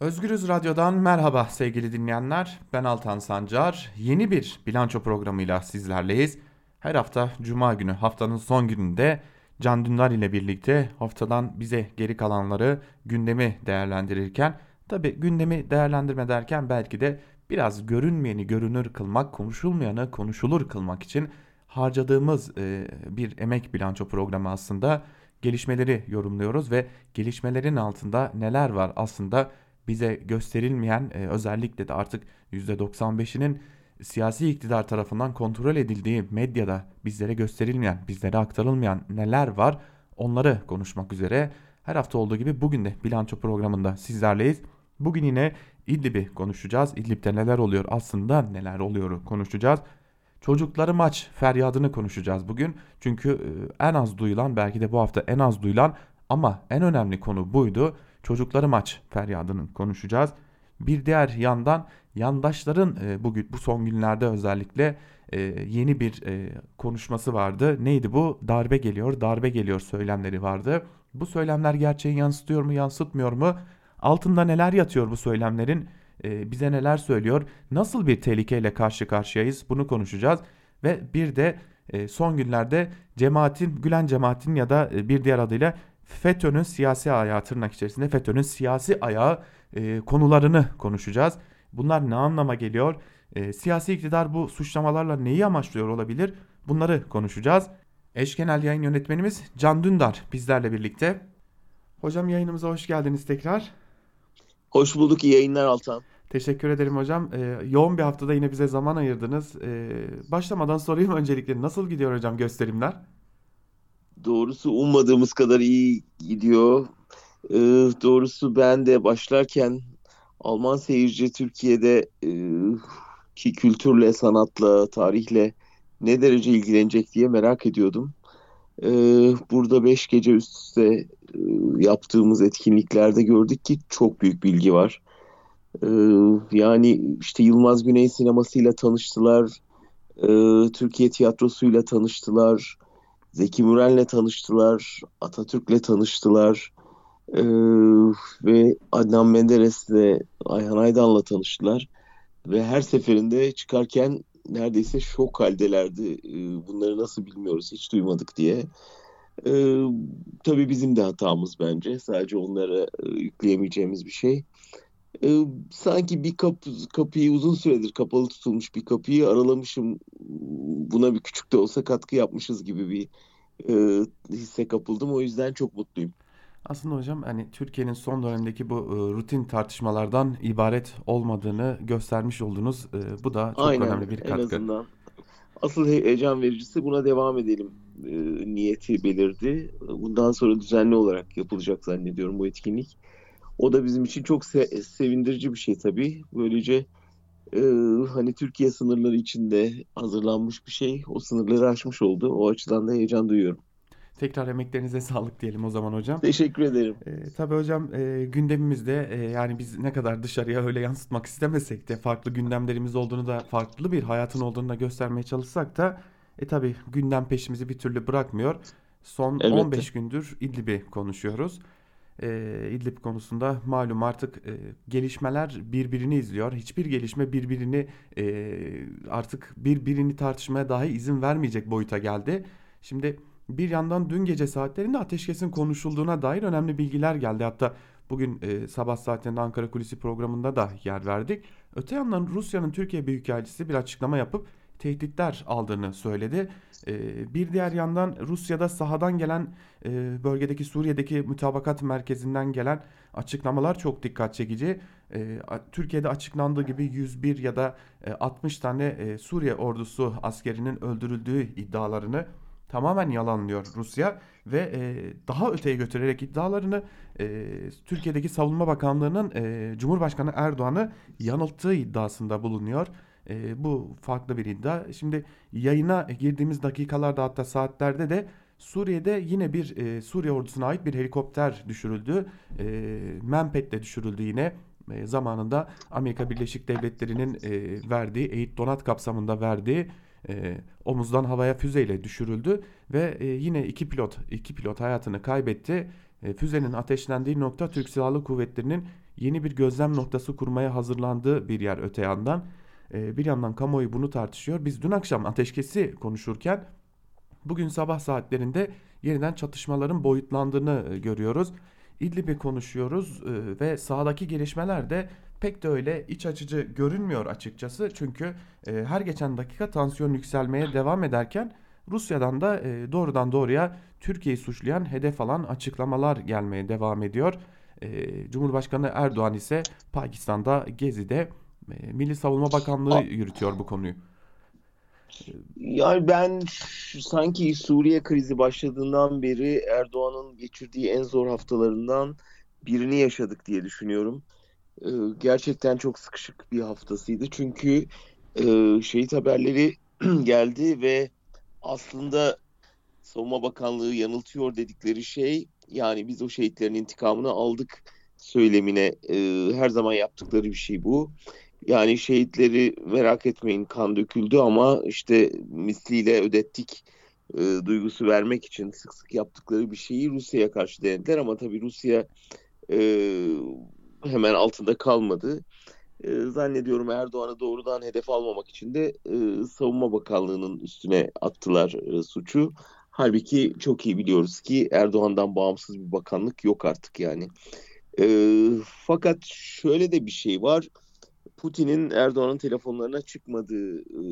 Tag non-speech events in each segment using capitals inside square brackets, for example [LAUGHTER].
Özgürüz Radyo'dan merhaba sevgili dinleyenler. Ben Altan Sancar. Yeni bir bilanço programıyla sizlerleyiz. Her hafta Cuma günü haftanın son gününde Can Dündar ile birlikte haftadan bize geri kalanları gündemi değerlendirirken tabi gündemi değerlendirme derken belki de biraz görünmeyeni görünür kılmak, konuşulmayanı konuşulur kılmak için harcadığımız e, bir emek bilanço programı aslında gelişmeleri yorumluyoruz ve gelişmelerin altında neler var aslında bize gösterilmeyen e, özellikle de artık %95'inin siyasi iktidar tarafından kontrol edildiği medyada bizlere gösterilmeyen, bizlere aktarılmayan neler var onları konuşmak üzere her hafta olduğu gibi bugün de bilanço programında sizlerleyiz. Bugün yine İdlib'i konuşacağız. İdlib'de neler oluyor aslında neler oluyor konuşacağız. Çocukları maç feryadını konuşacağız bugün. Çünkü e, en az duyulan belki de bu hafta en az duyulan ama en önemli konu buydu. Çocukları maç feryadını konuşacağız. Bir diğer yandan yandaşların e, bugün bu son günlerde özellikle e, yeni bir konuşması vardı. Neydi bu? Darbe geliyor, darbe geliyor söylemleri vardı. Bu söylemler gerçeği yansıtıyor mu, yansıtmıyor mu? Altında neler yatıyor bu söylemlerin? e, bize neler söylüyor, nasıl bir tehlikeyle karşı karşıyayız bunu konuşacağız. Ve bir de e, son günlerde cemaatin, Gülen cemaatin ya da e, bir diğer adıyla FETÖ'nün siyasi ayağı tırnak içerisinde FETÖ'nün siyasi ayağı e, konularını konuşacağız. Bunlar ne anlama geliyor? E, siyasi iktidar bu suçlamalarla neyi amaçlıyor olabilir? Bunları konuşacağız. Eş genel yayın yönetmenimiz Can Dündar bizlerle birlikte. Hocam yayınımıza hoş geldiniz tekrar. Hoş bulduk. iyi yayınlar Altan. Teşekkür ederim hocam. Ee, yoğun bir haftada yine bize zaman ayırdınız. Ee, başlamadan sorayım öncelikle nasıl gidiyor hocam gösterimler? Doğrusu ummadığımız kadar iyi gidiyor. Ee, doğrusu ben de başlarken Alman seyirci Türkiye'de e, ki kültürle, sanatla, tarihle ne derece ilgilenecek diye merak ediyordum. Ee, burada beş gece üst üste e, yaptığımız etkinliklerde gördük ki çok büyük bilgi var. Ee, yani işte Yılmaz Güney sinemasıyla tanıştılar, e, Türkiye tiyatrosuyla tanıştılar, Zeki Müren'le tanıştılar, Atatürk'le tanıştılar e, ve Adnan Menderes'le Ayhan Aydan'la tanıştılar. Ve her seferinde çıkarken neredeyse şok haldelerdi. E, bunları nasıl bilmiyoruz, hiç duymadık diye. E, tabii bizim de hatamız bence. Sadece onlara e, yükleyemeyeceğimiz bir şey e, sanki bir kapı, kapıyı uzun süredir kapalı tutulmuş bir kapıyı aralamışım buna bir küçük de olsa katkı yapmışız gibi bir e, hisse kapıldım o yüzden çok mutluyum. Aslında hocam hani Türkiye'nin son dönemdeki bu e, rutin tartışmalardan ibaret olmadığını göstermiş oldunuz. E, bu da çok Aynen, önemli bir katkı. En azından. Asıl heyecan vericisi buna devam edelim e, niyeti belirdi. Bundan sonra düzenli olarak yapılacak zannediyorum bu etkinlik. O da bizim için çok se- sevindirici bir şey tabii. Böylece e, hani Türkiye sınırları içinde hazırlanmış bir şey. O sınırları aşmış oldu. O açıdan da heyecan duyuyorum. Tekrar emeklerinize sağlık diyelim o zaman hocam. Teşekkür ederim. E, tabii hocam e, gündemimizde e, yani biz ne kadar dışarıya öyle yansıtmak istemesek de farklı gündemlerimiz olduğunu da farklı bir hayatın olduğunu da göstermeye çalışsak da e tabii gündem peşimizi bir türlü bırakmıyor. Son Elbette. 15 gündür İdlib'i konuşuyoruz e, İdlib konusunda malum artık e, gelişmeler birbirini izliyor. Hiçbir gelişme birbirini e, artık birbirini tartışmaya dahi izin vermeyecek boyuta geldi. Şimdi bir yandan dün gece saatlerinde ateşkesin konuşulduğuna dair önemli bilgiler geldi. Hatta bugün e, sabah saatlerinde Ankara Kulisi programında da yer verdik. Öte yandan Rusya'nın Türkiye Büyükelçisi bir açıklama yapıp tehditler aldığını söyledi. Ee, bir diğer yandan Rusya'da sahadan gelen e, bölgedeki Suriye'deki mütabakat merkezinden gelen açıklamalar çok dikkat çekici. Ee, Türkiye'de açıklandığı gibi 101 ya da 60 e, tane e, Suriye ordusu askerinin öldürüldüğü iddialarını tamamen yalanlıyor Rusya ve daha öteye götürerek iddialarını Türkiye'deki Savunma Bakanlığı'nın Cumhurbaşkanı Erdoğan'ı yanılttığı iddiasında bulunuyor. E, bu farklı bir iddia. Şimdi yayına girdiğimiz dakikalarda hatta saatlerde de Suriye'de yine bir e, Suriye ordusuna ait bir helikopter düşürüldü. E, Menpet'te düşürüldü yine e, zamanında Amerika Birleşik Devletleri'nin e, verdiği eğit donat kapsamında verdiği e, omuzdan havaya füzeyle düşürüldü ve e, yine iki pilot iki pilot hayatını kaybetti. E, füzenin ateşlendiği nokta Türk Silahlı Kuvvetleri'nin yeni bir gözlem noktası kurmaya hazırlandığı bir yer öte yandan. E, bir yandan kamuoyu bunu tartışıyor. Biz dün akşam ateşkesi konuşurken bugün sabah saatlerinde yeniden çatışmaların boyutlandığını e, görüyoruz. İdlib'i konuşuyoruz e, ve sahadaki gelişmeler de pek de öyle iç açıcı görünmüyor açıkçası. Çünkü e, her geçen dakika tansiyon yükselmeye devam ederken Rusya'dan da doğrudan doğruya Türkiye'yi suçlayan hedef alan açıklamalar gelmeye devam ediyor. Cumhurbaşkanı Erdoğan ise Pakistan'da Gezi'de Milli Savunma Bakanlığı yürütüyor bu konuyu. Yani ben sanki Suriye krizi başladığından beri Erdoğan'ın geçirdiği en zor haftalarından birini yaşadık diye düşünüyorum. Ee, gerçekten çok sıkışık bir haftasıydı. Çünkü e, şehit haberleri [CLEARS THROAT] geldi ve aslında Savunma Bakanlığı yanıltıyor dedikleri şey yani biz o şehitlerin intikamını aldık söylemine e, her zaman yaptıkları bir şey bu. Yani şehitleri merak etmeyin kan döküldü ama işte misliyle ödettik e, duygusu vermek için sık sık yaptıkları bir şeyi Rusya'ya karşı denediler ama tabii Rusya e, hemen altında kalmadı. E, zannediyorum Erdoğan'ı doğrudan hedef almamak için de e, Savunma Bakanlığı'nın üstüne attılar e, suçu. Halbuki çok iyi biliyoruz ki Erdoğan'dan bağımsız bir bakanlık yok artık yani. E, fakat şöyle de bir şey var. Putin'in Erdoğan'ın telefonlarına çıkmadığı e,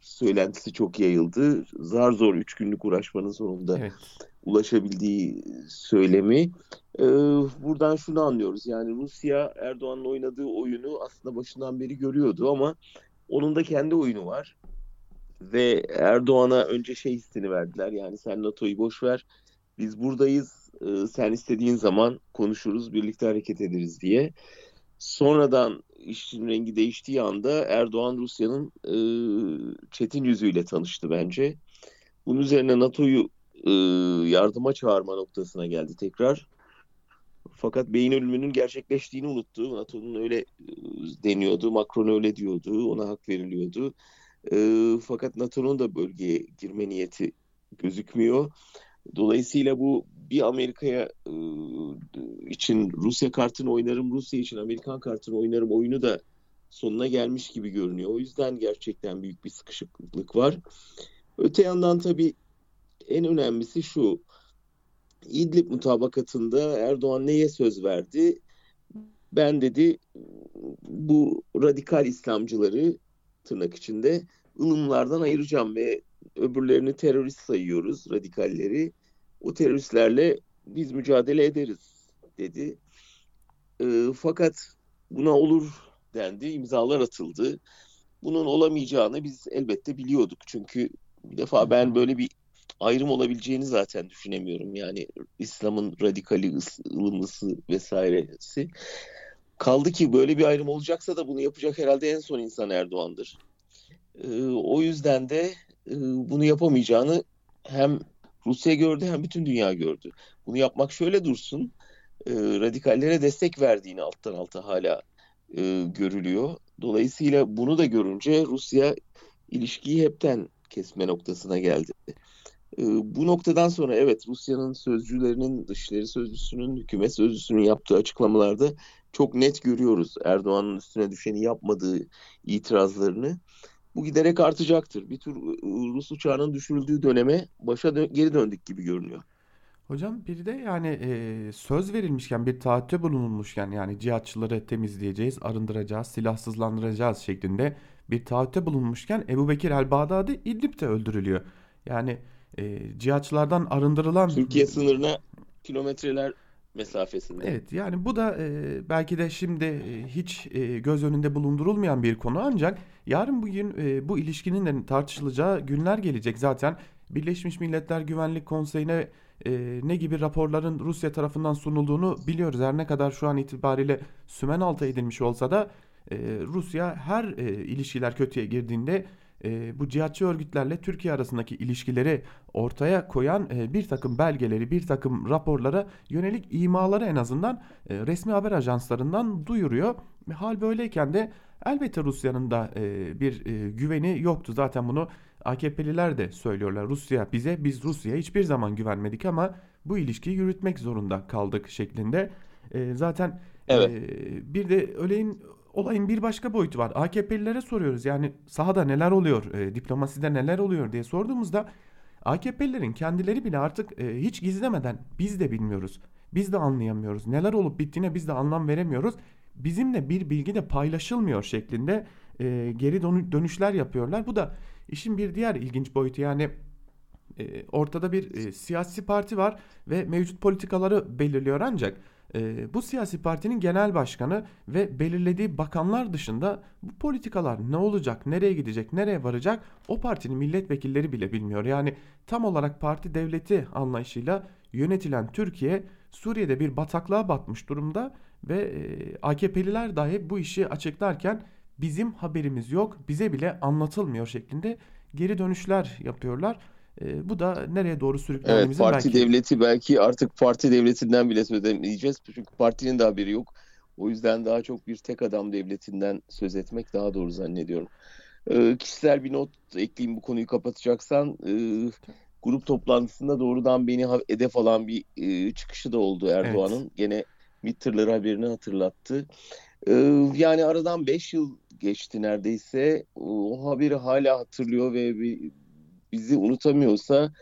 söylentisi çok yayıldı. Zar zor üç günlük uğraşmanın sonunda Evet. ulaşabildiği söylemi. E, buradan şunu anlıyoruz. Yani Rusya Erdoğan'ın oynadığı oyunu aslında başından beri görüyordu ama onun da kendi oyunu var. Ve Erdoğan'a önce şey hissini verdiler. Yani sen NATO'yu boş ver. Biz buradayız. Sen istediğin zaman konuşuruz, birlikte hareket ederiz diye. Sonradan işin rengi değiştiği anda Erdoğan Rusya'nın e, çetin yüzüyle tanıştı bence. Bunun üzerine NATO'yu e, yardıma çağırma noktasına geldi tekrar. Fakat beyin ölümünün gerçekleştiğini unuttu. NATO'nun öyle e, deniyordu, Macron öyle diyordu, ona hak veriliyordu. E, fakat NATO'nun da bölgeye girme niyeti gözükmüyor. Dolayısıyla bu bir Amerika'ya e, için Rusya kartını oynarım, Rusya için Amerikan kartını oynarım oyunu da sonuna gelmiş gibi görünüyor. O yüzden gerçekten büyük bir sıkışıklık var. Öte yandan tabii en önemlisi şu. İdlib mutabakatında Erdoğan neye söz verdi? Ben dedi bu radikal İslamcıları tırnak içinde ılımlardan ayıracağım ve öbürlerini terörist sayıyoruz, radikalleri. O teröristlerle biz mücadele ederiz dedi. E, fakat buna olur dendi, imzalar atıldı. Bunun olamayacağını biz elbette biliyorduk. Çünkü bir defa ben böyle bir ayrım olabileceğini zaten düşünemiyorum. Yani İslam'ın radikali, ılımlısı vesairesi. Kaldı ki böyle bir ayrım olacaksa da bunu yapacak herhalde en son insan Erdoğan'dır. E, o yüzden de e, bunu yapamayacağını hem Rusya gördü hem bütün dünya gördü. Bunu yapmak şöyle dursun, e, radikallere destek verdiğini alttan alta hala e, görülüyor. Dolayısıyla bunu da görünce Rusya ilişkiyi hepten kesme noktasına geldi. E, bu noktadan sonra evet Rusya'nın sözcülerinin, dışişleri sözcüsünün, hükümet sözcüsünün yaptığı açıklamalarda çok net görüyoruz Erdoğan'ın üstüne düşeni yapmadığı itirazlarını bu giderek artacaktır. Bir tür Rus uçağının düşürüldüğü döneme başa dö- geri döndük gibi görünüyor. Hocam bir de yani e, söz verilmişken bir taahhütte bulunulmuşken yani cihatçıları temizleyeceğiz, arındıracağız, silahsızlandıracağız şeklinde bir taahhütte bulunmuşken Ebu Bekir el-Bağdadi İdlib'de öldürülüyor. Yani e, cihatçılardan arındırılan Türkiye sınırına kilometreler mesafesinde. Evet yani bu da e, belki de şimdi e, hiç e, göz önünde bulundurulmayan bir konu ancak yarın bugün e, bu ilişkinin de tartışılacağı günler gelecek. Zaten Birleşmiş Milletler Güvenlik Konseyi'ne e, ne gibi raporların Rusya tarafından sunulduğunu biliyoruz. Her ne kadar şu an itibariyle sümen altı edilmiş olsa da e, Rusya her e, ilişkiler kötüye girdiğinde e, bu cihatçı örgütlerle Türkiye arasındaki ilişkileri ortaya koyan e, bir takım belgeleri, bir takım raporlara yönelik imaları en azından e, resmi haber ajanslarından duyuruyor. Hal böyleyken de elbette Rusya'nın da e, bir e, güveni yoktu. Zaten bunu AKP'liler de söylüyorlar. Rusya bize, biz Rusya'ya hiçbir zaman güvenmedik ama bu ilişkiyi yürütmek zorunda kaldık şeklinde. E, zaten Evet. e, bir de öleyin olayın bir başka boyutu var. AKP'lilere soruyoruz yani sahada neler oluyor, e, diplomaside neler oluyor diye sorduğumuzda AKP'lilerin kendileri bile artık e, hiç gizlemeden biz de bilmiyoruz. Biz de anlayamıyoruz. Neler olup bittiğine biz de anlam veremiyoruz. Bizimle bir bilgi de paylaşılmıyor şeklinde e, geri dönü- dönüşler yapıyorlar. Bu da işin bir diğer ilginç boyutu yani e, ortada bir e, siyasi parti var ve mevcut politikaları belirliyor ancak e, bu siyasi partinin genel başkanı ve belirlediği bakanlar dışında bu politikalar ne olacak, nereye gidecek, nereye varacak o partinin milletvekilleri bile bilmiyor. Yani tam olarak parti devleti anlayışıyla yönetilen Türkiye Suriye'de bir bataklığa batmış durumda ve e, AKP'liler dahi bu işi açıklarken bizim haberimiz yok, bize bile anlatılmıyor şeklinde geri dönüşler yapıyorlar. E, bu da nereye doğru Evet, sürüklendiğimizin parti belki devleti belki artık parti devletinden bile söz edemeyeceğiz. Çünkü partinin de haberi yok. O yüzden daha çok bir tek adam devletinden söz etmek daha doğru zannediyorum. Kişisel bir not ekleyeyim bu konuyu kapatacaksan. Grup toplantısında doğrudan beni hedef alan bir e, çıkışı da oldu Erdoğan'ın. Gene MİT tırları haberini hatırlattı. Ee, yani aradan 5 yıl geçti neredeyse. O haberi hala hatırlıyor ve bizi unutamıyorsa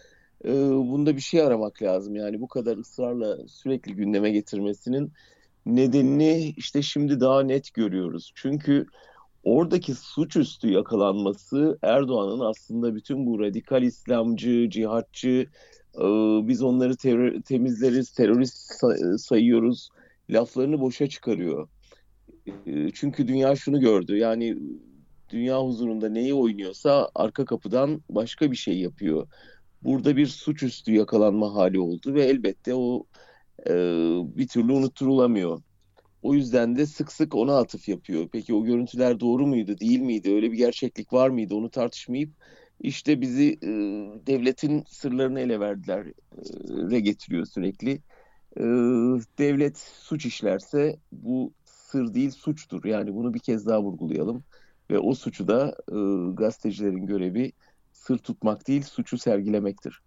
e, bunda bir şey aramak lazım. Yani bu kadar ısrarla sürekli gündeme getirmesinin nedenini işte şimdi daha net görüyoruz. Çünkü oradaki suçüstü yakalanması Erdoğan'ın aslında bütün bu radikal İslamcı, cihatçı, e, biz onları terör- temizleriz, terörist sa- sayıyoruz laflarını boşa çıkarıyor. E, Çünkü dünya şunu gördü. Yani dünya huzurunda neyi oynuyorsa arka kapıdan başka bir şey yapıyor. Burada bir suçüstü yakalanma hali oldu ve elbette o e, bir türlü unutturulamıyor. O yüzden de sık sık ona atıf yapıyor. Peki o görüntüler doğru muydu, değil miydi? Öyle bir gerçeklik var mıydı? Onu tartışmayıp işte bizi e, devletin sırlarını ele verdiler e, getiriyor sürekli. E, devlet suç işlerse bu sır değil suçtur. Yani bunu bir kez daha vurgulayalım. Ve o suçu da e, gazetecilerin görevi sır tutmak değil, suçu sergilemektir.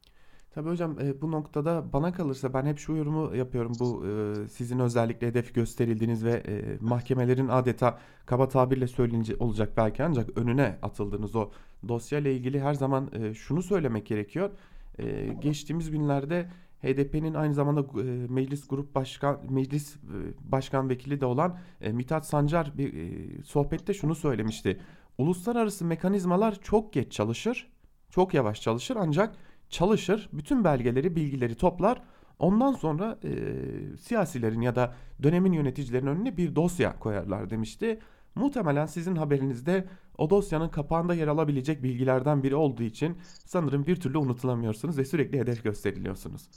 Tabii hocam e, bu noktada bana kalırsa ben hep şu yorumu yapıyorum. Bu e, sizin özellikle hedef gösterildiğiniz ve e, mahkemelerin adeta kaba tabirle söyleyince olacak belki ancak önüne atıldığınız o dosyayla ilgili her zaman e, şunu söylemek gerekiyor. E, geçtiğimiz günlerde HDP'nin aynı zamanda e, meclis grup başkan meclis e, başkan vekili de olan e, Mithat Sancar bir e, sohbette şunu söylemişti. Uluslararası mekanizmalar çok geç çalışır, çok yavaş çalışır ancak çalışır, bütün belgeleri, bilgileri toplar. Ondan sonra e, siyasilerin ya da dönemin yöneticilerin önüne bir dosya koyarlar demişti. Muhtemelen sizin haberinizde o dosyanın kapağında yer alabilecek bilgilerden biri olduğu için sanırım bir türlü unutulamıyorsunuz ve sürekli hedef gösteriliyorsunuz.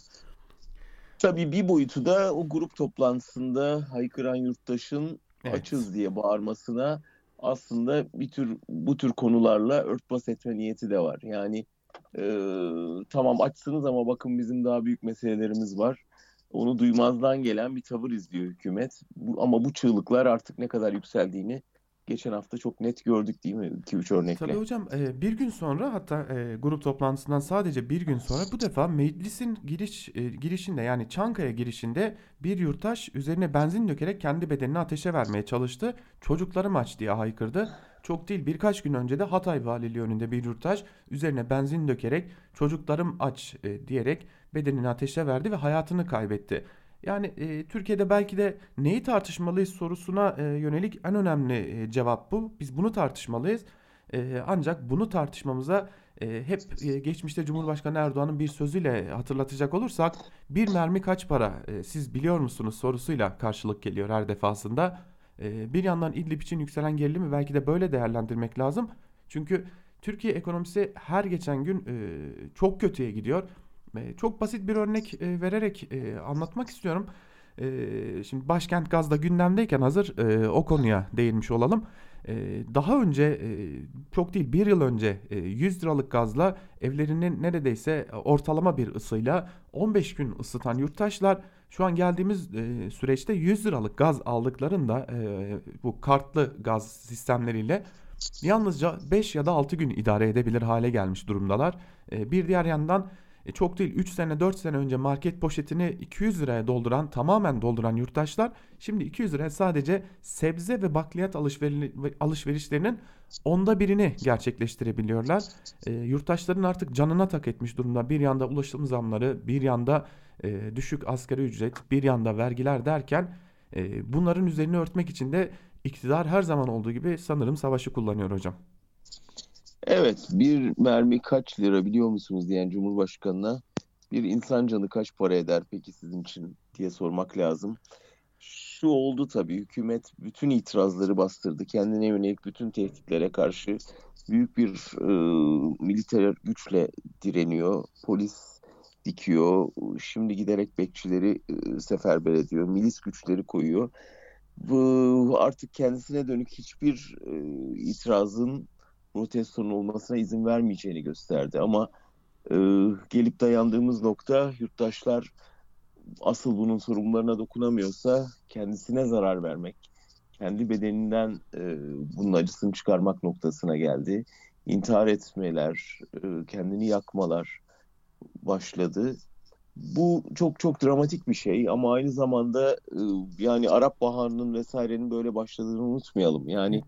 Tabii bir boyutu da o grup toplantısında haykıran yurttaşın Evet. açız diye bağırmasına aslında bir tür bu tür konularla örtbas etme niyeti de var. Yani e, tamam açsınız ama bakın bizim daha büyük meselelerimiz var. Onu duymazdan gelen bir tavır izliyor hükümet. Bu, ama bu çığlıklar artık ne kadar yükseldiğini geçen hafta çok net gördük değil mi? 2-3 örnekle. Tabii hocam e, bir gün sonra hatta e, grup toplantısından sadece bir gün sonra bu defa meclisin giriş e, girişinde yani Çankaya girişinde bir yurttaş üzerine benzin dökerek kendi bedenini ateşe vermeye çalıştı. Çocuklarım aç diye haykırdı. Çok değil birkaç gün önce de Hatay Valiliği önünde bir yurttaş üzerine benzin dökerek çocuklarım aç diyerek bedenini ateşe verdi ve hayatını kaybetti. Yani e, Türkiye'de belki de neyi tartışmalıyız sorusuna e, yönelik en önemli e, cevap bu. Biz bunu tartışmalıyız. E, ancak bunu tartışmamıza e, hep e, geçmişte Cumhurbaşkanı Erdoğan'ın bir sözüyle hatırlatacak olursak bir mermi kaç para e, siz biliyor musunuz sorusuyla karşılık geliyor her defasında. E, bir yandan İdlib için yükselen gerilimi belki de böyle değerlendirmek lazım. Çünkü Türkiye ekonomisi her geçen gün e, çok kötüye gidiyor. E, Çok basit bir örnek e, vererek e, anlatmak istiyorum. E, Şimdi başkent gazda gündemdeyken hazır e, o konuya değinmiş olalım. E, Daha önce çok değil bir yıl önce e, 100 liralık gazla evlerinin neredeyse ortalama bir ısıyla 15 gün ısıtan yurttaşlar şu an geldiğimiz süreçte 100 liralık gaz aldıklarında bu kartlı gaz sistemleriyle yalnızca 5 ya da 6 gün idare edebilir hale gelmiş durumdalar. Bir diğer yandan e, çok değil 3 sene 4 sene önce market poşetini 200 liraya dolduran tamamen dolduran yurttaşlar şimdi 200 liraya sadece sebze ve bakliyat alışverişlerinin onda birini gerçekleştirebiliyorlar. E, yurttaşların artık canına tak etmiş durumda. Bir yanda ulaşım zamları, bir yanda e, düşük asgari ücret, bir yanda vergiler derken e, bunların üzerini örtmek için de iktidar her zaman olduğu gibi sanırım savaşı kullanıyor hocam. Evet, bir mermi kaç lira biliyor musunuz diyen Cumhurbaşkanı'na bir insan canı kaç para eder peki sizin için diye sormak lazım. Şu oldu tabii hükümet bütün itirazları bastırdı. Kendine yönelik bütün tehditlere karşı büyük bir e, militer güçle direniyor. Polis dikiyor. Şimdi giderek bekçileri e, seferber ediyor. Milis güçleri koyuyor. Bu artık kendisine dönük hiçbir e, itirazın protestonun olmasına izin vermeyeceğini gösterdi. Ama e, gelip dayandığımız nokta yurttaşlar asıl bunun sorumlularına dokunamıyorsa kendisine zarar vermek, kendi bedeninden e, bunun acısını çıkarmak noktasına geldi. İntihar etmeler, e, kendini yakmalar başladı. Bu çok çok dramatik bir şey ama aynı zamanda e, yani Arap Baharı'nın vesairenin böyle başladığını unutmayalım. Yani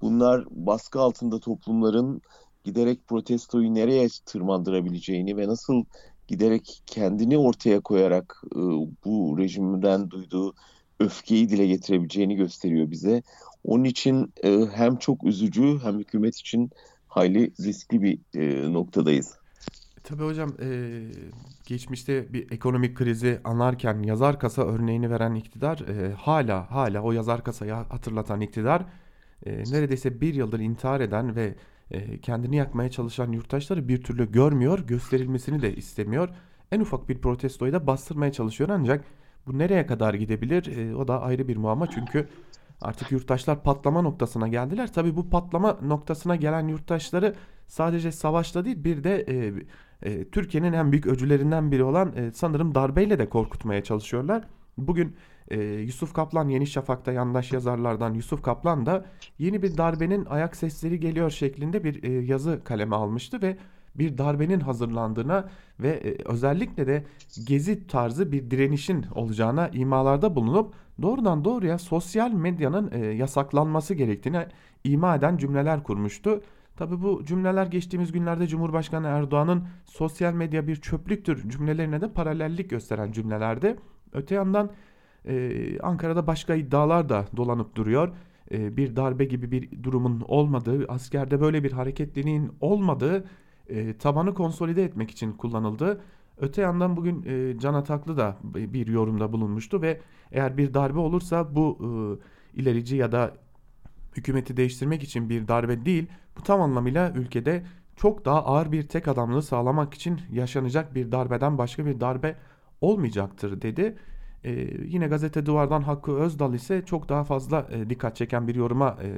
bunlar baskı altında toplumların giderek protestoyu nereye tırmandırabileceğini ve nasıl giderek kendini ortaya koyarak e, bu rejimden duyduğu öfkeyi dile getirebileceğini gösteriyor bize. Onun için e, hem çok üzücü hem hükümet için hayli riskli bir e, noktadayız. Tabii hocam e, geçmişte bir ekonomik krizi anlarken yazar kasa örneğini veren iktidar e, hala hala o yazar kasayı hatırlatan iktidar e, neredeyse bir yıldır intihar eden ve e, kendini yakmaya çalışan yurttaşları bir türlü görmüyor, gösterilmesini de istemiyor. En ufak bir protestoyu da bastırmaya çalışıyor ancak bu nereye kadar gidebilir e, o da ayrı bir muamma çünkü artık yurttaşlar patlama noktasına geldiler. Tabi bu patlama noktasına gelen yurttaşları sadece savaşla değil bir de e, e, Türkiye'nin en büyük öcülerinden biri olan e, sanırım darbeyle de korkutmaya çalışıyorlar. Bugün e, Yusuf Kaplan Yeni Şafak'ta yandaş yazarlardan Yusuf Kaplan da yeni bir darbenin ayak sesleri geliyor şeklinde bir e, yazı kaleme almıştı ve bir darbenin hazırlandığına ve e, özellikle de gezi tarzı bir direnişin olacağına imalarda bulunup doğrudan doğruya sosyal medyanın e, yasaklanması gerektiğini ima eden cümleler kurmuştu. Tabi bu cümleler geçtiğimiz günlerde Cumhurbaşkanı Erdoğan'ın sosyal medya bir çöplüktür cümlelerine de paralellik gösteren cümlelerdi. Öte yandan ee, Ankara'da başka iddialar da dolanıp duruyor. Ee, bir darbe gibi bir durumun olmadığı, askerde böyle bir hareketliliğin olmadığı e, tabanı konsolide etmek için kullanıldı. Öte yandan bugün e, Can Ataklı da bir yorumda bulunmuştu ve eğer bir darbe olursa bu e, ilerici ya da hükümeti değiştirmek için bir darbe değil, bu tam anlamıyla ülkede çok daha ağır bir tek adamlığı sağlamak için yaşanacak bir darbeden başka bir darbe olmayacaktır dedi. Ee, yine gazete duvardan Hakkı Özdal ise çok daha fazla e, dikkat çeken bir yoruma e,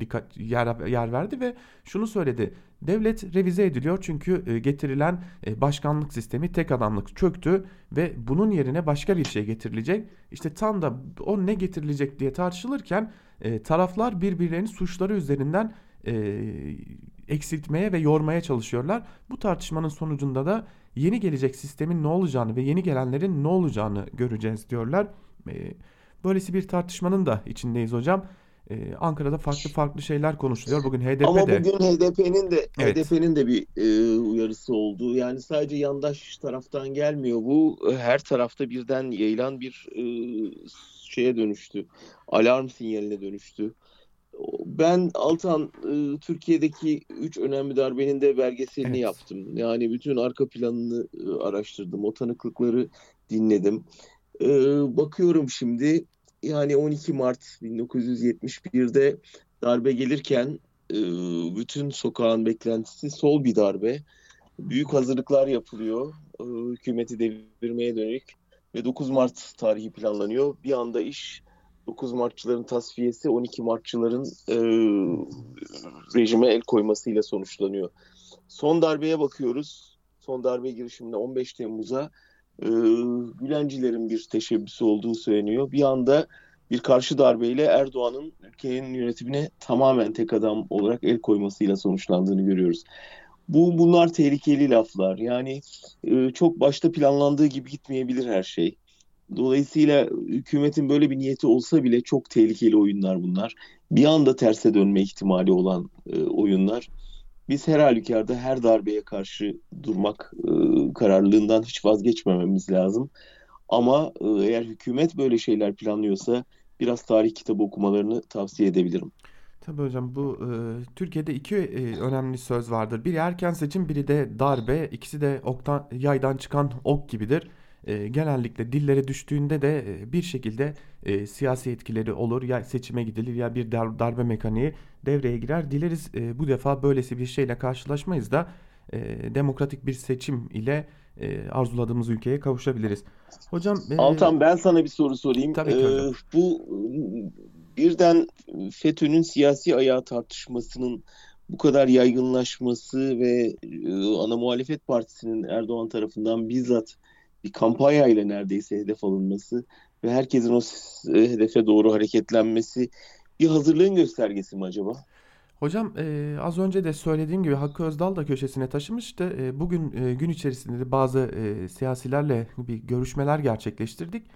dikkat yer, yer verdi ve şunu söyledi. Devlet revize ediliyor çünkü e, getirilen e, başkanlık sistemi tek adamlık çöktü ve bunun yerine başka bir şey getirilecek. İşte tam da o ne getirilecek diye tartışılırken e, taraflar birbirlerinin suçları üzerinden e, eksiltmeye ve yormaya çalışıyorlar. Bu tartışmanın sonucunda da yeni gelecek sistemin ne olacağını ve yeni gelenlerin ne olacağını göreceğiz diyorlar. E, böylesi bir tartışmanın da içindeyiz hocam. Ee, Ankara'da farklı farklı şeyler konuşuluyor. Bugün HDP Ama de... bugün HDP'nin de evet. HDP'nin de bir e, uyarısı oldu. Yani sadece yandaş taraftan gelmiyor bu. Her tarafta birden yayılan bir e, şeye dönüştü. Alarm sinyaline dönüştü. Ben Altan e, Türkiye'deki üç önemli darbenin de belgeselini evet. yaptım. Yani bütün arka planını e, araştırdım. O tanıklıkları dinledim. E, bakıyorum şimdi yani 12 Mart 1971'de darbe gelirken bütün sokağın beklentisi sol bir darbe. Büyük hazırlıklar yapılıyor hükümeti devirmeye dönük ve 9 Mart tarihi planlanıyor. Bir anda iş 9 Martçıların tasfiyesi 12 Martçıların e, rejime el koymasıyla sonuçlanıyor. Son darbeye bakıyoruz. Son darbe girişiminde 15 Temmuz'a e, Gülencilerin bir teşebbüsü olduğu söyleniyor. Bir anda bir karşı darbeyle Erdoğan'ın ülkenin yönetimine tamamen tek adam olarak el koymasıyla sonuçlandığını görüyoruz. Bu bunlar tehlikeli laflar. Yani e, çok başta planlandığı gibi gitmeyebilir her şey. Dolayısıyla hükümetin böyle bir niyeti olsa bile çok tehlikeli oyunlar bunlar. Bir anda terse dönme ihtimali olan e, oyunlar. Biz her halükarda her darbeye karşı durmak e, kararlılığından hiç vazgeçmememiz lazım. Ama e, eğer hükümet böyle şeyler planlıyorsa biraz tarih kitabı okumalarını tavsiye edebilirim. Tabii hocam bu e, Türkiye'de iki e, önemli söz vardır. Biri erken seçim, biri de darbe. İkisi de oktan, yaydan çıkan ok gibidir. E, genellikle dillere düştüğünde de e, bir şekilde e, siyasi etkileri olur. Ya seçime gidilir ya bir dar, darbe mekaniği devreye girer. Dileriz e, bu defa böylesi bir şeyle karşılaşmayız da e, demokratik bir seçim ile e, arzuladığımız ülkeye kavuşabiliriz. Hocam e, Altan ben sana bir soru sorayım. tabii ki Ee, hocam. bu birden FETÖ'nün siyasi ayağı tartışmasının bu kadar yaygınlaşması ve e, ana muhalefet partisinin Erdoğan tarafından bizzat bir kampanya ile neredeyse hedef alınması ve herkesin o e, hedefe doğru hareketlenmesi bir hazırlığın göstergesi mi acaba? Hocam e, az önce de söylediğim gibi Hakkı Özdal da köşesine taşımıştı. E, bugün e, gün içerisinde de bazı e, siyasilerle bir görüşmeler gerçekleştirdik.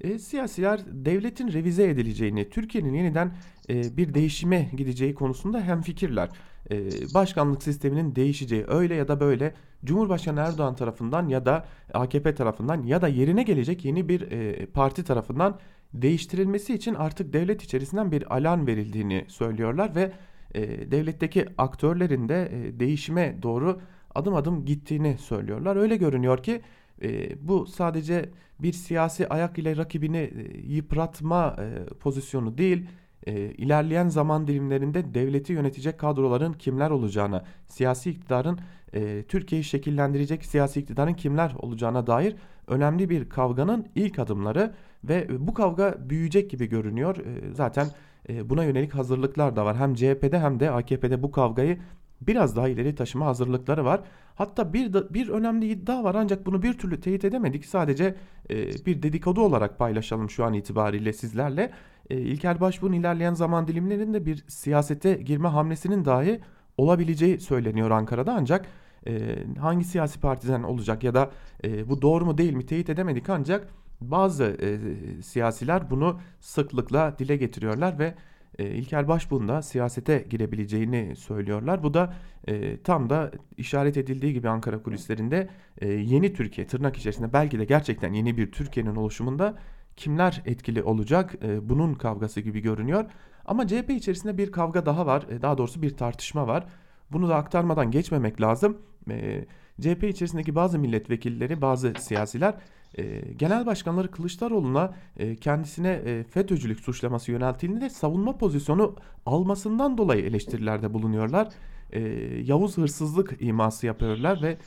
E, siyasiler devletin revize edileceğini, Türkiye'nin yeniden e, bir değişime gideceği konusunda hemfikirler. E, başkanlık sisteminin değişeceği öyle ya da böyle Cumhurbaşkanı Erdoğan tarafından ya da AKP tarafından ya da yerine gelecek yeni bir e, parti tarafından değiştirilmesi için artık devlet içerisinden bir alarm verildiğini söylüyorlar ve e, devletteki aktörlerin de e, değişime doğru adım adım gittiğini söylüyorlar. Öyle görünüyor ki e, bu sadece bir siyasi ayak ile rakibini e, yıpratma e, pozisyonu değil, e, ilerleyen zaman dilimlerinde devleti yönetecek kadroların kimler olacağına, siyasi iktidarın e, Türkiye'yi şekillendirecek siyasi iktidarın kimler olacağına dair önemli bir kavganın ilk adımları ve bu kavga büyüyecek gibi görünüyor. E, zaten e, buna yönelik hazırlıklar da var. Hem CHP'de hem de AKP'de bu kavgayı biraz daha ileri taşıma hazırlıkları var. Hatta bir bir önemli iddia var ancak bunu bir türlü teyit edemedik. Sadece e, bir dedikodu olarak paylaşalım şu an itibariyle sizlerle. E, İlker Başbuğ'un ilerleyen zaman dilimlerinde bir siyasete girme hamlesinin dahi olabileceği söyleniyor Ankara'da ancak e, hangi siyasi partiden olacak ya da e, bu doğru mu değil mi teyit edemedik ancak bazı e, siyasiler bunu sıklıkla dile getiriyorlar ve e, İlker Başbuğ'un da siyasete girebileceğini söylüyorlar. Bu da e, tam da işaret edildiği gibi Ankara kulislerinde e, yeni Türkiye tırnak içerisinde belki de gerçekten yeni bir Türkiye'nin oluşumunda kimler etkili olacak e, bunun kavgası gibi görünüyor. Ama CHP içerisinde bir kavga daha var. E, daha doğrusu bir tartışma var. Bunu da aktarmadan geçmemek lazım. E, CHP içerisindeki bazı milletvekilleri, bazı siyasiler e, genel başkanları Kılıçdaroğlu'na e, kendisine e, FETÖ'cülük suçlaması yöneltildiğinde savunma pozisyonu almasından dolayı eleştirilerde bulunuyorlar. E, Yavuz hırsızlık iması yapıyorlar ve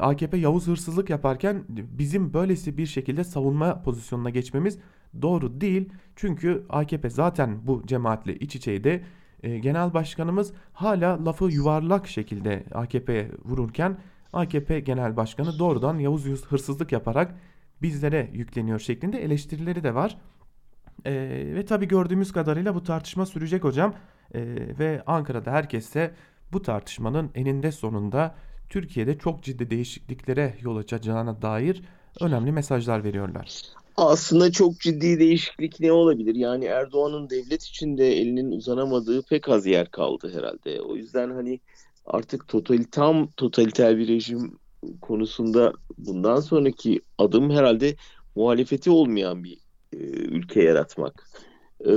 AKP Yavuz hırsızlık yaparken bizim böylesi bir şekilde savunma pozisyonuna geçmemiz doğru değil. Çünkü AKP zaten bu cemaatle iç içeydi. Genel başkanımız hala lafı yuvarlak şekilde AKP'ye vururken AKP genel başkanı doğrudan Yavuz hırsızlık yaparak bizlere yükleniyor şeklinde eleştirileri de var. Ee, ve tabii gördüğümüz kadarıyla bu tartışma sürecek hocam. Ee, ve Ankara'da herkese bu tartışmanın eninde sonunda Türkiye'de çok ciddi değişikliklere yol açacağına dair önemli mesajlar veriyorlar. Aslında çok ciddi değişiklik ne olabilir? Yani Erdoğan'ın devlet içinde elinin uzanamadığı pek az yer kaldı herhalde. O yüzden hani artık total, tam totaliter bir rejim konusunda bundan sonraki adım herhalde muhalefeti olmayan bir e, ülke yaratmak. E,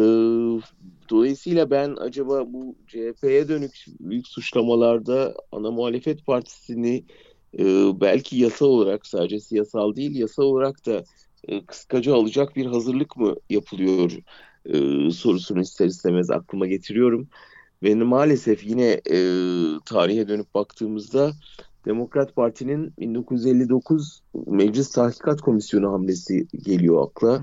dolayısıyla ben acaba bu CHP'ye dönük büyük suçlamalarda ana muhalefet partisini e, belki yasa olarak sadece siyasal değil yasa olarak da e, kıskaca alacak bir hazırlık mı yapılıyor e, sorusunu ister istemez aklıma getiriyorum. Ve maalesef yine e, tarihe dönüp baktığımızda Demokrat Parti'nin 1959 Meclis Tahkikat Komisyonu hamlesi geliyor akla.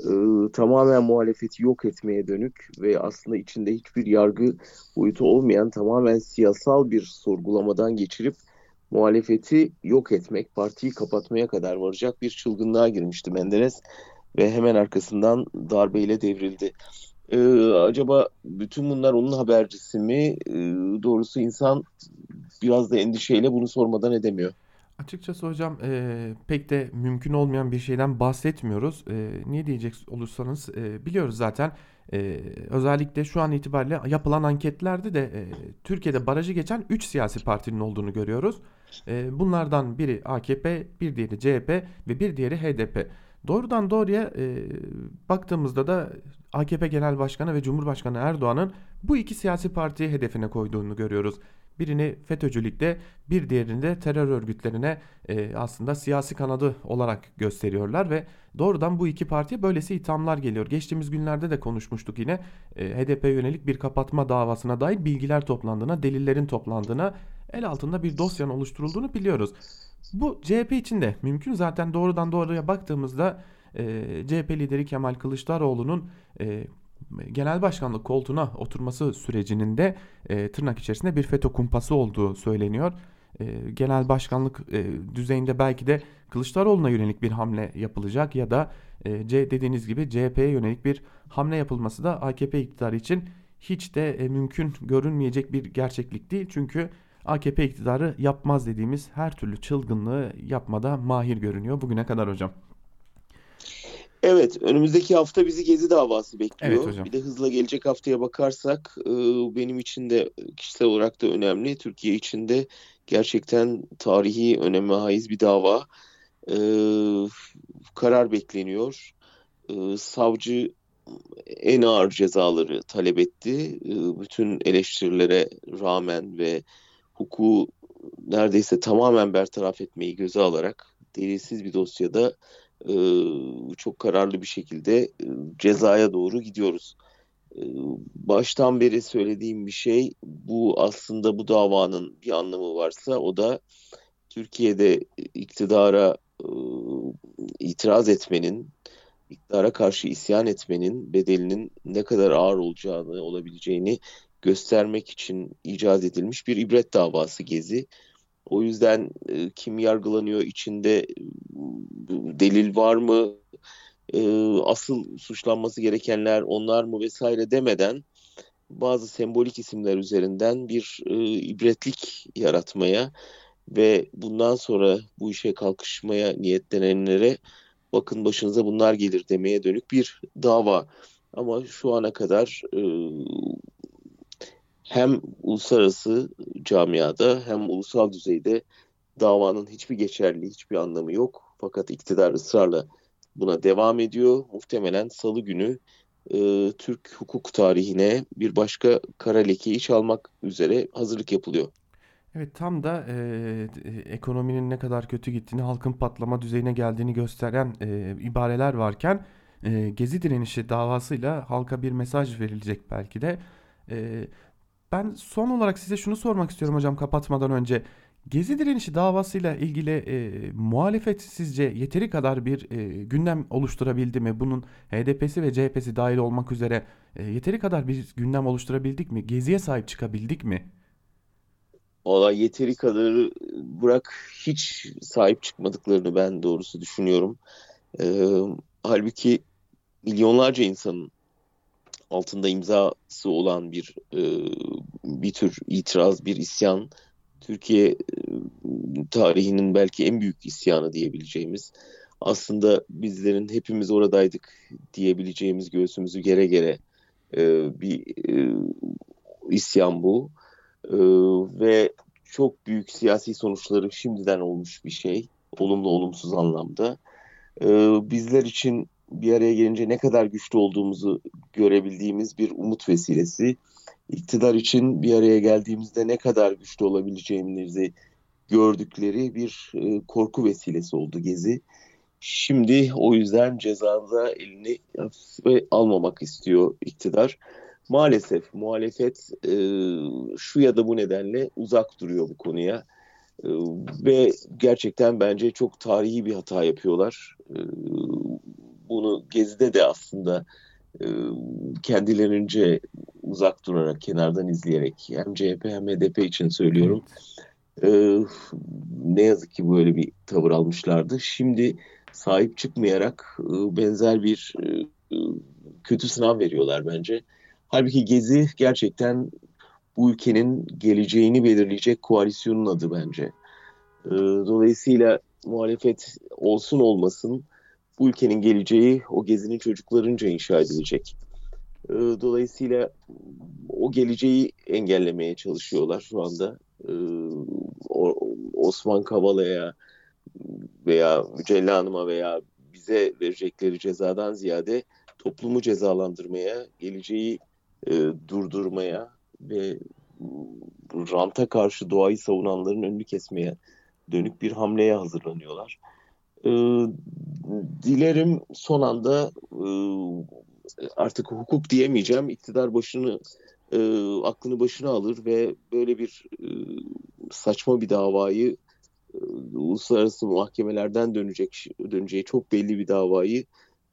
E, tamamen muhalefeti yok etmeye dönük ve aslında içinde hiçbir yargı boyutu olmayan tamamen siyasal bir sorgulamadan geçirip muhalefeti yok etmek, partiyi kapatmaya kadar varacak bir çılgınlığa girmişti Menderes ve hemen arkasından darbeyle devrildi. Ee, acaba bütün bunlar onun habercisi mi? Ee, doğrusu insan biraz da endişeyle bunu sormadan edemiyor. Açıkçası hocam e, pek de mümkün olmayan bir şeyden bahsetmiyoruz. E, niye diyecek olursanız e, biliyoruz zaten. E, özellikle şu an itibariyle yapılan anketlerde de e, Türkiye'de barajı geçen 3 siyasi partinin olduğunu görüyoruz. E, bunlardan biri AKP, bir diğeri CHP ve bir diğeri HDP. Doğrudan doğruya e, baktığımızda da AKP Genel Başkanı ve Cumhurbaşkanı Erdoğan'ın bu iki siyasi partiyi hedefine koyduğunu görüyoruz. Birini FETÖ'cülükte bir diğerini de terör örgütlerine e, aslında siyasi kanadı olarak gösteriyorlar ve doğrudan bu iki partiye böylesi ithamlar geliyor. Geçtiğimiz günlerde de konuşmuştuk yine e, HDP yönelik bir kapatma davasına dair bilgiler toplandığına, delillerin toplandığına, el altında bir dosyanın oluşturulduğunu biliyoruz. Bu CHP için de mümkün zaten doğrudan doğruya baktığımızda e, CHP lideri Kemal Kılıçdaroğlu'nun e, genel başkanlık koltuğuna oturması sürecinin de e, tırnak içerisinde bir FETÖ kumpası olduğu söyleniyor. E, genel başkanlık e, düzeyinde belki de Kılıçdaroğlu'na yönelik bir hamle yapılacak ya da e, C dediğiniz gibi CHP'ye yönelik bir hamle yapılması da AKP iktidarı için hiç de e, mümkün görünmeyecek bir gerçeklik değil. Çünkü AKP iktidarı yapmaz dediğimiz her türlü çılgınlığı yapmada mahir görünüyor bugüne kadar hocam. Evet, önümüzdeki hafta bizi Gezi davası bekliyor. Evet hocam. Bir de hızla gelecek haftaya bakarsak e, benim için de kişisel olarak da önemli. Türkiye için de gerçekten tarihi öneme haiz bir dava. E, karar bekleniyor. E, savcı en ağır cezaları talep etti. Bütün eleştirilere rağmen ve hukuku neredeyse tamamen bertaraf etmeyi göze alarak delilsiz bir dosyada e, çok kararlı bir şekilde e, cezaya doğru gidiyoruz. E, baştan beri söylediğim bir şey bu aslında bu davanın bir anlamı varsa o da Türkiye'de iktidara e, itiraz etmenin, iktidara karşı isyan etmenin bedelinin ne kadar ağır olacağını, olabileceğini göstermek için icat edilmiş bir ibret davası Gezi. O yüzden e, kim yargılanıyor içinde e, delil var mı? E, asıl suçlanması gerekenler onlar mı vesaire demeden bazı sembolik isimler üzerinden bir e, ibretlik yaratmaya ve bundan sonra bu işe kalkışmaya niyetlenenlere bakın başınıza bunlar gelir demeye dönük bir dava. Ama şu ana kadar e, hem uluslararası camiada hem ulusal düzeyde davanın hiçbir geçerli, hiçbir anlamı yok. Fakat iktidar ısrarla buna devam ediyor. Muhtemelen salı günü e, Türk hukuk tarihine bir başka kara lekeyi çalmak üzere hazırlık yapılıyor. Evet tam da e, ekonominin ne kadar kötü gittiğini, halkın patlama düzeyine geldiğini gösteren e, ibareler varken e, Gezi direnişi davasıyla halka bir mesaj verilecek belki de. E, ben son olarak size şunu sormak istiyorum hocam kapatmadan önce. Gezi direnişi davasıyla ilgili e, muhalefet sizce yeteri kadar bir e, gündem oluşturabildi mi? Bunun HDP'si ve CHP'si dahil olmak üzere e, yeteri kadar bir gündem oluşturabildik mi? Geziye sahip çıkabildik mi? Valla yeteri kadar bırak hiç sahip çıkmadıklarını ben doğrusu düşünüyorum. E, halbuki milyonlarca insanın altında imzası olan bir e, bir tür itiraz, bir isyan. Türkiye e, tarihinin belki en büyük isyanı diyebileceğimiz. Aslında bizlerin hepimiz oradaydık diyebileceğimiz göğsümüzü gere gere e, bir e, isyan bu. E, ve çok büyük siyasi sonuçları şimdiden olmuş bir şey. Olumlu olumsuz anlamda. E, bizler için bir araya gelince ne kadar güçlü olduğumuzu görebildiğimiz bir umut vesilesi. İktidar için bir araya geldiğimizde ne kadar güçlü olabileceğimizi gördükleri bir e, korku vesilesi oldu Gezi. Şimdi o yüzden cezada elini hafife almamak istiyor iktidar. Maalesef muhalefet e, şu ya da bu nedenle uzak duruyor bu konuya. E, ve gerçekten bence çok tarihi bir hata yapıyorlar. E, bunu Gezi'de de aslında e, kendilerince uzak durarak, kenardan izleyerek hem CHP hem HDP için söylüyorum. E, ne yazık ki böyle bir tavır almışlardı. Şimdi sahip çıkmayarak e, benzer bir e, kötü sınav veriyorlar bence. Halbuki Gezi gerçekten bu ülkenin geleceğini belirleyecek koalisyonun adı bence. Dolayısıyla muhalefet olsun olmasın bu ülkenin geleceği o gezinin çocuklarınca inşa edilecek. Ee, dolayısıyla o geleceği engellemeye çalışıyorlar şu anda. Ee, Osman Kavala'ya veya Mücella Hanım'a veya bize verecekleri cezadan ziyade toplumu cezalandırmaya, geleceği e, durdurmaya ve ranta karşı doğayı savunanların önünü kesmeye dönük bir hamleye hazırlanıyorlar. E, dilerim son anda e, artık hukuk diyemeyeceğim, iktidar başını e, aklını başına alır ve böyle bir e, saçma bir davayı e, uluslararası mahkemelerden dönecek döneceği çok belli bir davayı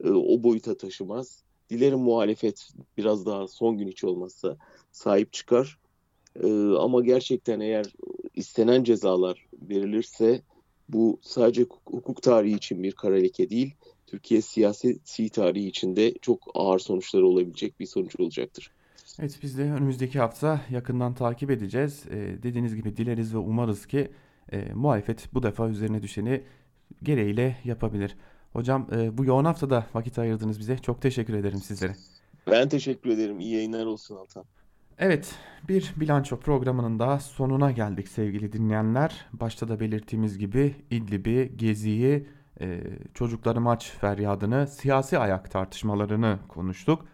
e, o boyuta taşımaz. Dilerim muhalefet biraz daha son gün hiç olmazsa sahip çıkar. E, ama gerçekten eğer istenen cezalar verilirse bu sadece hukuk tarihi için bir kara leke değil, Türkiye siyasi tarihi için de çok ağır sonuçları olabilecek bir sonuç olacaktır. Evet biz de önümüzdeki hafta yakından takip edeceğiz. Ee, dediğiniz gibi dileriz ve umarız ki e, muhalefet bu defa üzerine düşeni gereğiyle yapabilir. Hocam e, bu yoğun haftada vakit ayırdınız bize. Çok teşekkür ederim sizlere. Ben teşekkür ederim. İyi yayınlar olsun Altan. Evet, bir bilanço programının da sonuna geldik sevgili dinleyenler. Başta da belirttiğimiz gibi İdlib'i, Gezi'yi, e, çocukları maç feryadını, siyasi ayak tartışmalarını konuştuk.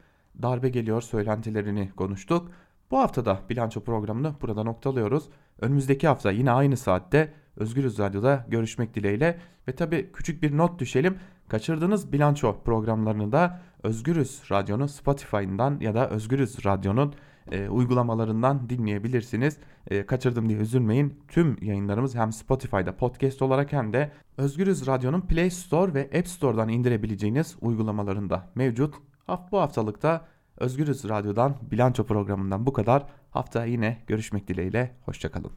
Darbe geliyor söylentilerini konuştuk. Bu hafta da bilanço programını burada noktalıyoruz. Önümüzdeki hafta yine aynı saatte Özgürüz Radyo'da görüşmek dileğiyle ve tabi küçük bir not düşelim. Kaçırdığınız bilanço programlarını da Özgürüz Radyo'nun Spotify'ından ya da Özgürüz Radyo'nun e, uygulamalarından dinleyebilirsiniz. E, kaçırdım diye üzülmeyin. Tüm yayınlarımız hem Spotify'da podcast olarak hem de Özgürüz Radyo'nun Play Store ve App Store'dan indirebileceğiniz uygulamalarında mevcut. Bu haftalıkta Özgürüz Radyo'dan bilanço programından bu kadar. Hafta yine görüşmek dileğiyle. Hoşçakalın.